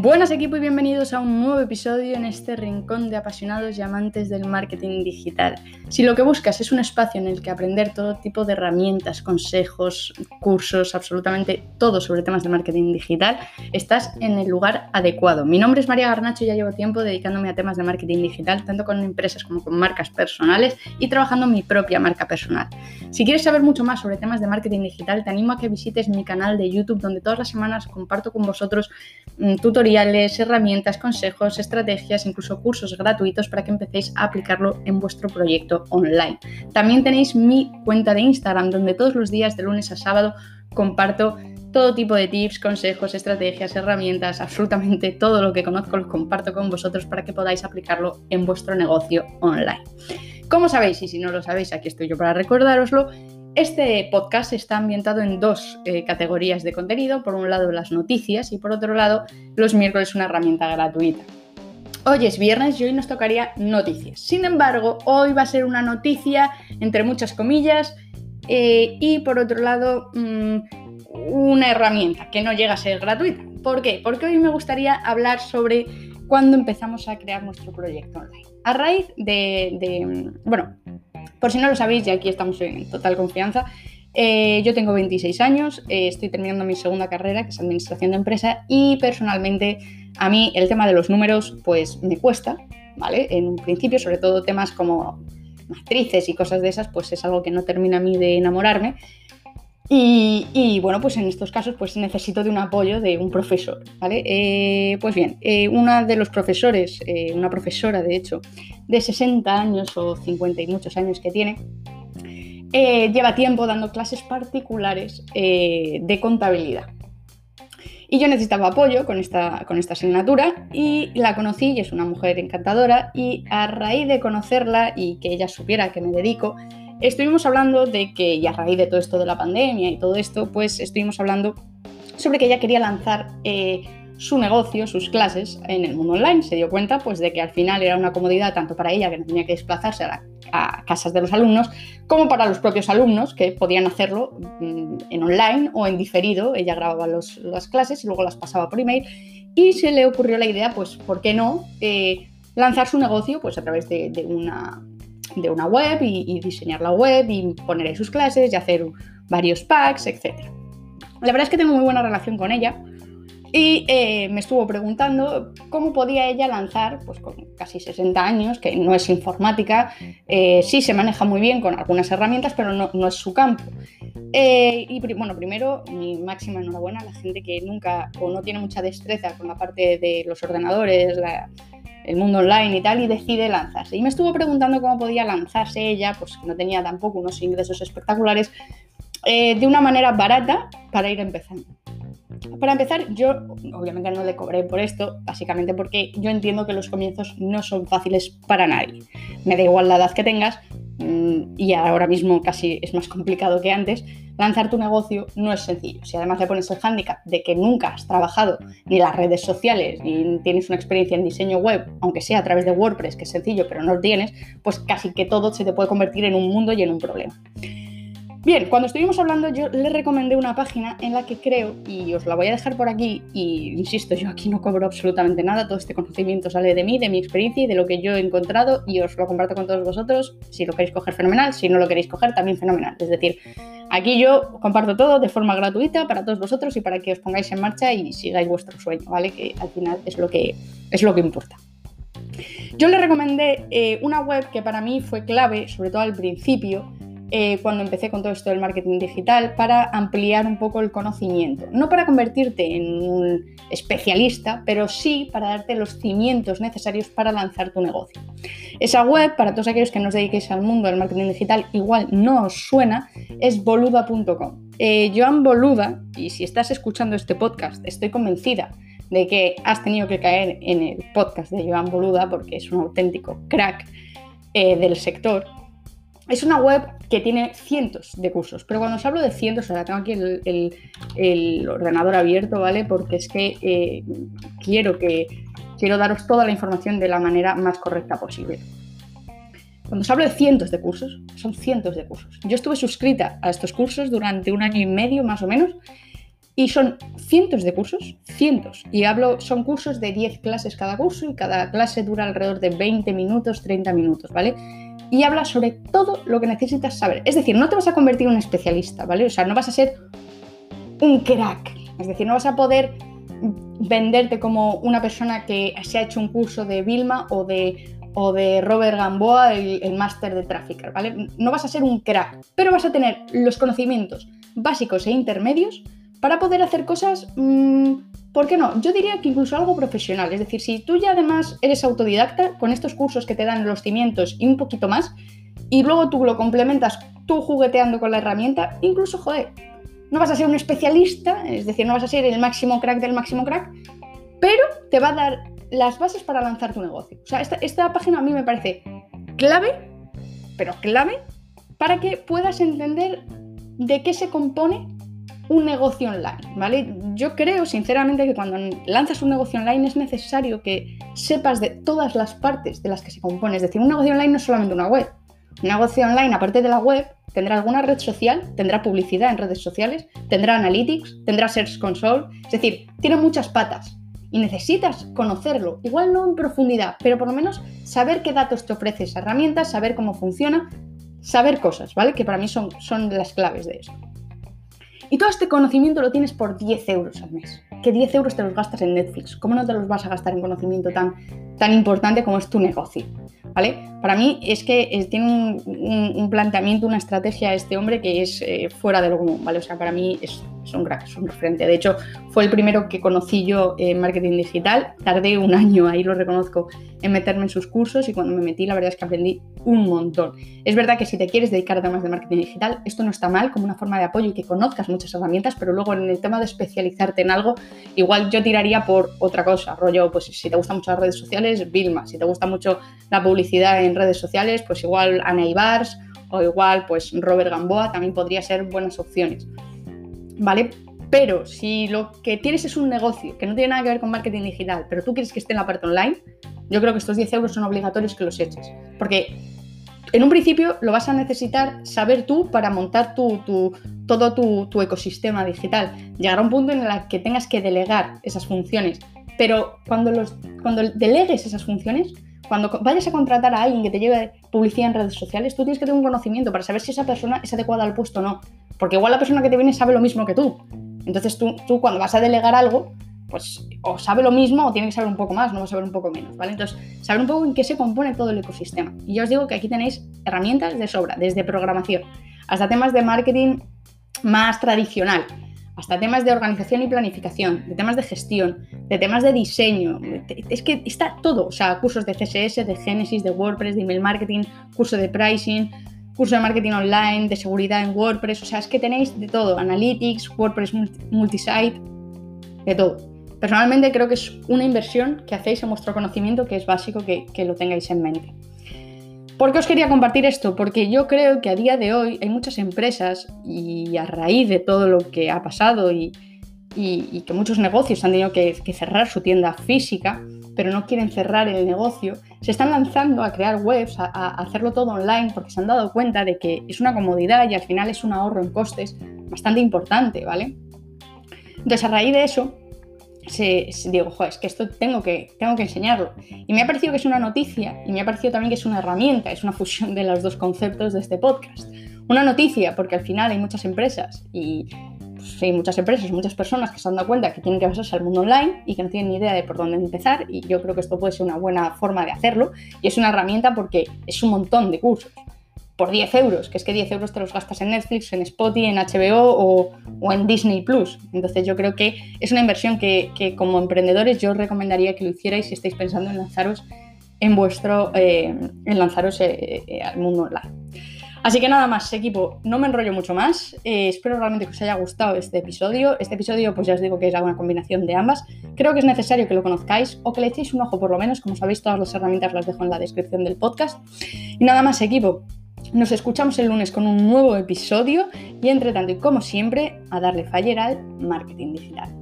Buenas equipo y bienvenidos a un nuevo episodio en este rincón de apasionados y amantes del marketing digital. Si lo que buscas es un espacio en el que aprender todo tipo de herramientas, consejos, cursos, absolutamente todo sobre temas de marketing digital, estás en el lugar adecuado. Mi nombre es María Garnacho y ya llevo tiempo dedicándome a temas de marketing digital, tanto con empresas como con marcas personales y trabajando mi propia marca personal. Si quieres saber mucho más sobre temas de marketing digital, te animo a que visites mi canal de YouTube donde todas las semanas comparto con vosotros tutoriales tutoriales, herramientas, consejos, estrategias, incluso cursos gratuitos para que empecéis a aplicarlo en vuestro proyecto online. También tenéis mi cuenta de Instagram donde todos los días de lunes a sábado comparto todo tipo de tips, consejos, estrategias, herramientas, absolutamente todo lo que conozco lo comparto con vosotros para que podáis aplicarlo en vuestro negocio online. Como sabéis, y si no lo sabéis, aquí estoy yo para recordároslo, este podcast está ambientado en dos eh, categorías de contenido. Por un lado, las noticias y por otro lado, los miércoles una herramienta gratuita. Hoy es viernes y hoy nos tocaría noticias. Sin embargo, hoy va a ser una noticia entre muchas comillas eh, y por otro lado mm, una herramienta que no llega a ser gratuita. ¿Por qué? Porque hoy me gustaría hablar sobre cuándo empezamos a crear nuestro proyecto online. A raíz de, de bueno, por si no lo sabéis, y aquí estamos en total confianza, eh, yo tengo 26 años, eh, estoy terminando mi segunda carrera, que es Administración de Empresa, y personalmente a mí el tema de los números pues me cuesta, ¿vale? En un principio, sobre todo temas como matrices y cosas de esas, pues es algo que no termina a mí de enamorarme. Y, bueno, pues en estos casos pues necesito de un apoyo de un profesor, ¿vale? Eh, pues bien, una de los profesores, una profesora de hecho, de 60 años o 50 y muchos años que tiene, eh, lleva tiempo dando clases particulares eh, de contabilidad. Y yo necesitaba apoyo con esta, con esta asignatura y la conocí y es una mujer encantadora y a raíz de conocerla y que ella supiera a qué me dedico, estuvimos hablando de que, y a raíz de todo esto de la pandemia y todo esto, pues estuvimos hablando sobre que ella quería lanzar eh, su negocio, sus clases en el mundo online. Se dio cuenta pues, de que al final era una comodidad tanto para ella, que no tenía que desplazarse a, casas de los alumnos, como para los propios alumnos, que podían hacerlo mm, en online o en diferido. Ella grababa las clases y luego las pasaba por email. Y se le ocurrió la idea, pues, ¿por qué no? Eh, lanzar su negocio pues, a través de, una, de una web y, diseñar la web y poner ahí sus clases y hacer varios packs, etc. La verdad es que tengo muy buena relación con ella y eh, me estuvo preguntando cómo podía ella lanzar, pues con casi 60 años, que no es informática, eh, sí se maneja muy bien con algunas herramientas, pero no, es su campo. Eh, y bueno, primero, mi máxima enhorabuena a la gente que nunca o no tiene mucha destreza con la parte de los ordenadores, el mundo online y tal, y decide lanzarse. Y me estuvo preguntando cómo podía lanzarse ella, pues que no tenía tampoco unos ingresos espectaculares, de una manera barata para ir empezando. Para empezar, yo obviamente no le cobré por esto, básicamente porque yo entiendo que los comienzos no son fáciles para nadie. Me da igual la edad que tengas mm, y ahora mismo casi es más complicado que antes. Lanzar tu negocio no es sencillo. Si además le pones el hándicap de que nunca has trabajado ni las redes sociales ni tienes una experiencia en diseño web, aunque sea a través de WordPress, que es sencillo, pero no lo tienes, pues casi que todo se te puede convertir en un mundo y en un problema. Bien, cuando estuvimos hablando yo le recomendé una página en la que creo, y os la voy a dejar por aquí, y insisto, yo aquí no cobro absolutamente nada, todo este conocimiento sale de mí, de mi experiencia y de lo que yo he encontrado y os lo comparto con todos vosotros. Si lo queréis coger, fenomenal, si no lo queréis coger, también fenomenal. Es decir, aquí yo comparto todo de forma gratuita para todos vosotros y para que os pongáis en marcha y sigáis vuestro sueño, ¿vale? Que al final es lo que, es lo que importa. Yo le recomendé eh, una web que para mí fue clave, sobre todo al principio, eh, cuando empecé con todo esto del marketing digital para ampliar un poco el conocimiento. No para convertirte en un especialista, pero sí para darte los cimientos necesarios para lanzar tu negocio. Esa web, para todos aquellos que no os dediquéis al mundo del marketing digital, igual no os suena, es boluda.com. Eh, Joan Boluda, y si estás escuchando este podcast, estoy convencida de que has tenido que caer en el podcast de Joan Boluda porque es un auténtico crack eh, del sector es una web que tiene cientos de cursos, pero cuando os hablo de cientos, sea, tengo aquí el, ordenador abierto, ¿vale? Porque es que eh, quiero que quiero daros toda la información de la manera más correcta posible. Cuando os hablo de cientos de cursos, son cientos de cursos. Yo estuve suscrita a estos cursos durante un año y medio más o menos Y son cientos de cursos, cientos. Y hablo, son cursos de 10 clases cada curso y cada clase dura alrededor de 20 minutos, 30 minutos, ¿vale? Y habla sobre todo lo que necesitas saber. Es decir, no te vas a convertir en un especialista, ¿vale? O sea, no vas a ser un crack. Es decir, no vas a poder venderte como una persona que se ha hecho un curso de Vilma o de, o de Robert Gamboa, el, máster de Trafficker, ¿vale? No vas a ser un crack, pero vas a tener los conocimientos básicos e intermedios para poder hacer cosas, mmm, ¿por qué no? Yo diría que incluso algo profesional. Es decir, si tú ya además eres autodidacta con estos cursos que te dan los cimientos y un poquito más, y luego tú lo complementas tú jugueteando con la herramienta, incluso, joder, no vas a ser un especialista, es decir, no vas a ser el máximo crack del máximo crack, pero te va a dar las bases para lanzar tu negocio. O sea, esta, esta página a mí me parece clave, pero clave, para que puedas entender de qué se compone un negocio online, ¿vale? Yo creo sinceramente que cuando lanzas un negocio online es necesario que sepas de todas las partes de las que se compone. Es decir, un negocio online no es solamente una web. Un negocio online, aparte de la web, tendrá alguna red social, tendrá publicidad en redes sociales, tendrá analytics, tendrá Search Console. Es decir, tiene muchas patas y necesitas conocerlo. Igual no en profundidad, pero por lo menos saber qué datos te ofrece esa herramienta, saber cómo funciona, saber cosas, ¿vale? Que para mí son, son las claves de eso. Y todo este conocimiento lo tienes por 10 euros al mes. Que 10 euros te los gastas en Netflix. ¿Cómo no te los vas a gastar en conocimiento tan, tan importante como es tu negocio? ¿Vale? Para mí es que tiene un, planteamiento, una estrategia este hombre que es eh, fuera de lo común, ¿vale? O sea, para mí es, es un crack, es un referente. De hecho, fue el primero que conocí yo en marketing digital. Tardé un año, ahí lo reconozco, en meterme en sus cursos y cuando me metí la verdad es que aprendí un montón. Es verdad que si te quieres dedicar a temas de marketing digital, esto no está mal como una forma de apoyo y que conozcas muchas herramientas, pero luego en el tema de especializarte en algo, igual yo tiraría por otra cosa, rollo, pues si te gustan mucho las redes sociales, Vilma, si te gusta mucho la publicidad en redes sociales, pues igual Ana Ibars o igual pues Robert Gamboa también podría ser buenas opciones. ¿Vale? Pero si lo que tienes es un negocio que no tiene nada que ver con marketing digital, pero tú quieres que esté en la parte online, yo creo que estos 10 euros son obligatorios que los eches. Porque en un principio lo vas a necesitar saber tú para montar tu, todo tu, ecosistema digital. Llegará un punto en el que tengas que delegar esas funciones. Pero cuando, los, cuando delegues esas funciones, cuando vayas a contratar a alguien que te lleve publicidad en redes sociales, tú tienes que tener un conocimiento para saber si esa persona es adecuada al puesto o no. Porque igual la persona que te viene sabe lo mismo que tú. Entonces tú, tú cuando vas a delegar algo, pues o sabe lo mismo o tiene que saber un poco más, no va a saber un poco menos, ¿vale? Entonces, saber un poco en qué se compone todo el ecosistema. Y yo os digo que aquí tenéis herramientas de sobra, desde programación hasta temas de marketing más tradicional, hasta temas de organización y planificación, de temas de gestión, de temas de diseño. Es que está todo, o sea, cursos de CSS, de Genesis, de WordPress, de email marketing, curso de pricing, curso de marketing online, de seguridad en WordPress, o sea, es que tenéis de todo, Analytics, WordPress multisite, de todo. Personalmente creo que es una inversión que hacéis en vuestro conocimiento que es básico que, lo tengáis en mente. ¿Por qué os quería compartir esto? Porque yo creo que a día de hoy hay muchas empresas y a raíz de todo lo que ha pasado y, que muchos negocios han tenido que cerrar su tienda física, pero no quieren cerrar el negocio, se están lanzando a crear webs, a, hacerlo todo online, porque se han dado cuenta de que es una comodidad y al final es un ahorro en costes bastante importante, ¿vale? Entonces, a raíz de eso, digo, joder, es que esto tengo que, tengo que enseñarlo. Y me ha parecido que es una noticia y me ha parecido también que es una herramienta, es una fusión de los dos conceptos de este podcast. Una noticia, porque al final hay muchas empresas y pues, hay muchas empresas, muchas personas que se han dado cuenta que tienen que pasarse al mundo online y que no tienen ni idea de por dónde empezar y yo creo que esto puede ser una buena forma de hacerlo y es una herramienta porque es un montón de cursos por 10 euros, que es que 10 euros te los gastas en Netflix, en Spotify, en HBO o, en Disney Plus. Entonces yo creo que es una inversión que, como emprendedores yo recomendaría que lo hicierais si estáis pensando en lanzaros en vuestro, eh, en lanzaros eh, eh, al mundo online. Así que nada más, equipo, no me enrollo mucho más. Eh, espero realmente que os haya gustado este episodio. Este episodio, pues ya os digo que es una combinación de ambas. Creo que es necesario que lo conozcáis o que le echéis un ojo por lo menos. Como sabéis, todas las herramientas las dejo en la descripción del podcast. Y nada más, equipo. Nos escuchamos el lunes con un nuevo episodio y entre tanto y como siempre, a darle faller al marketing digital.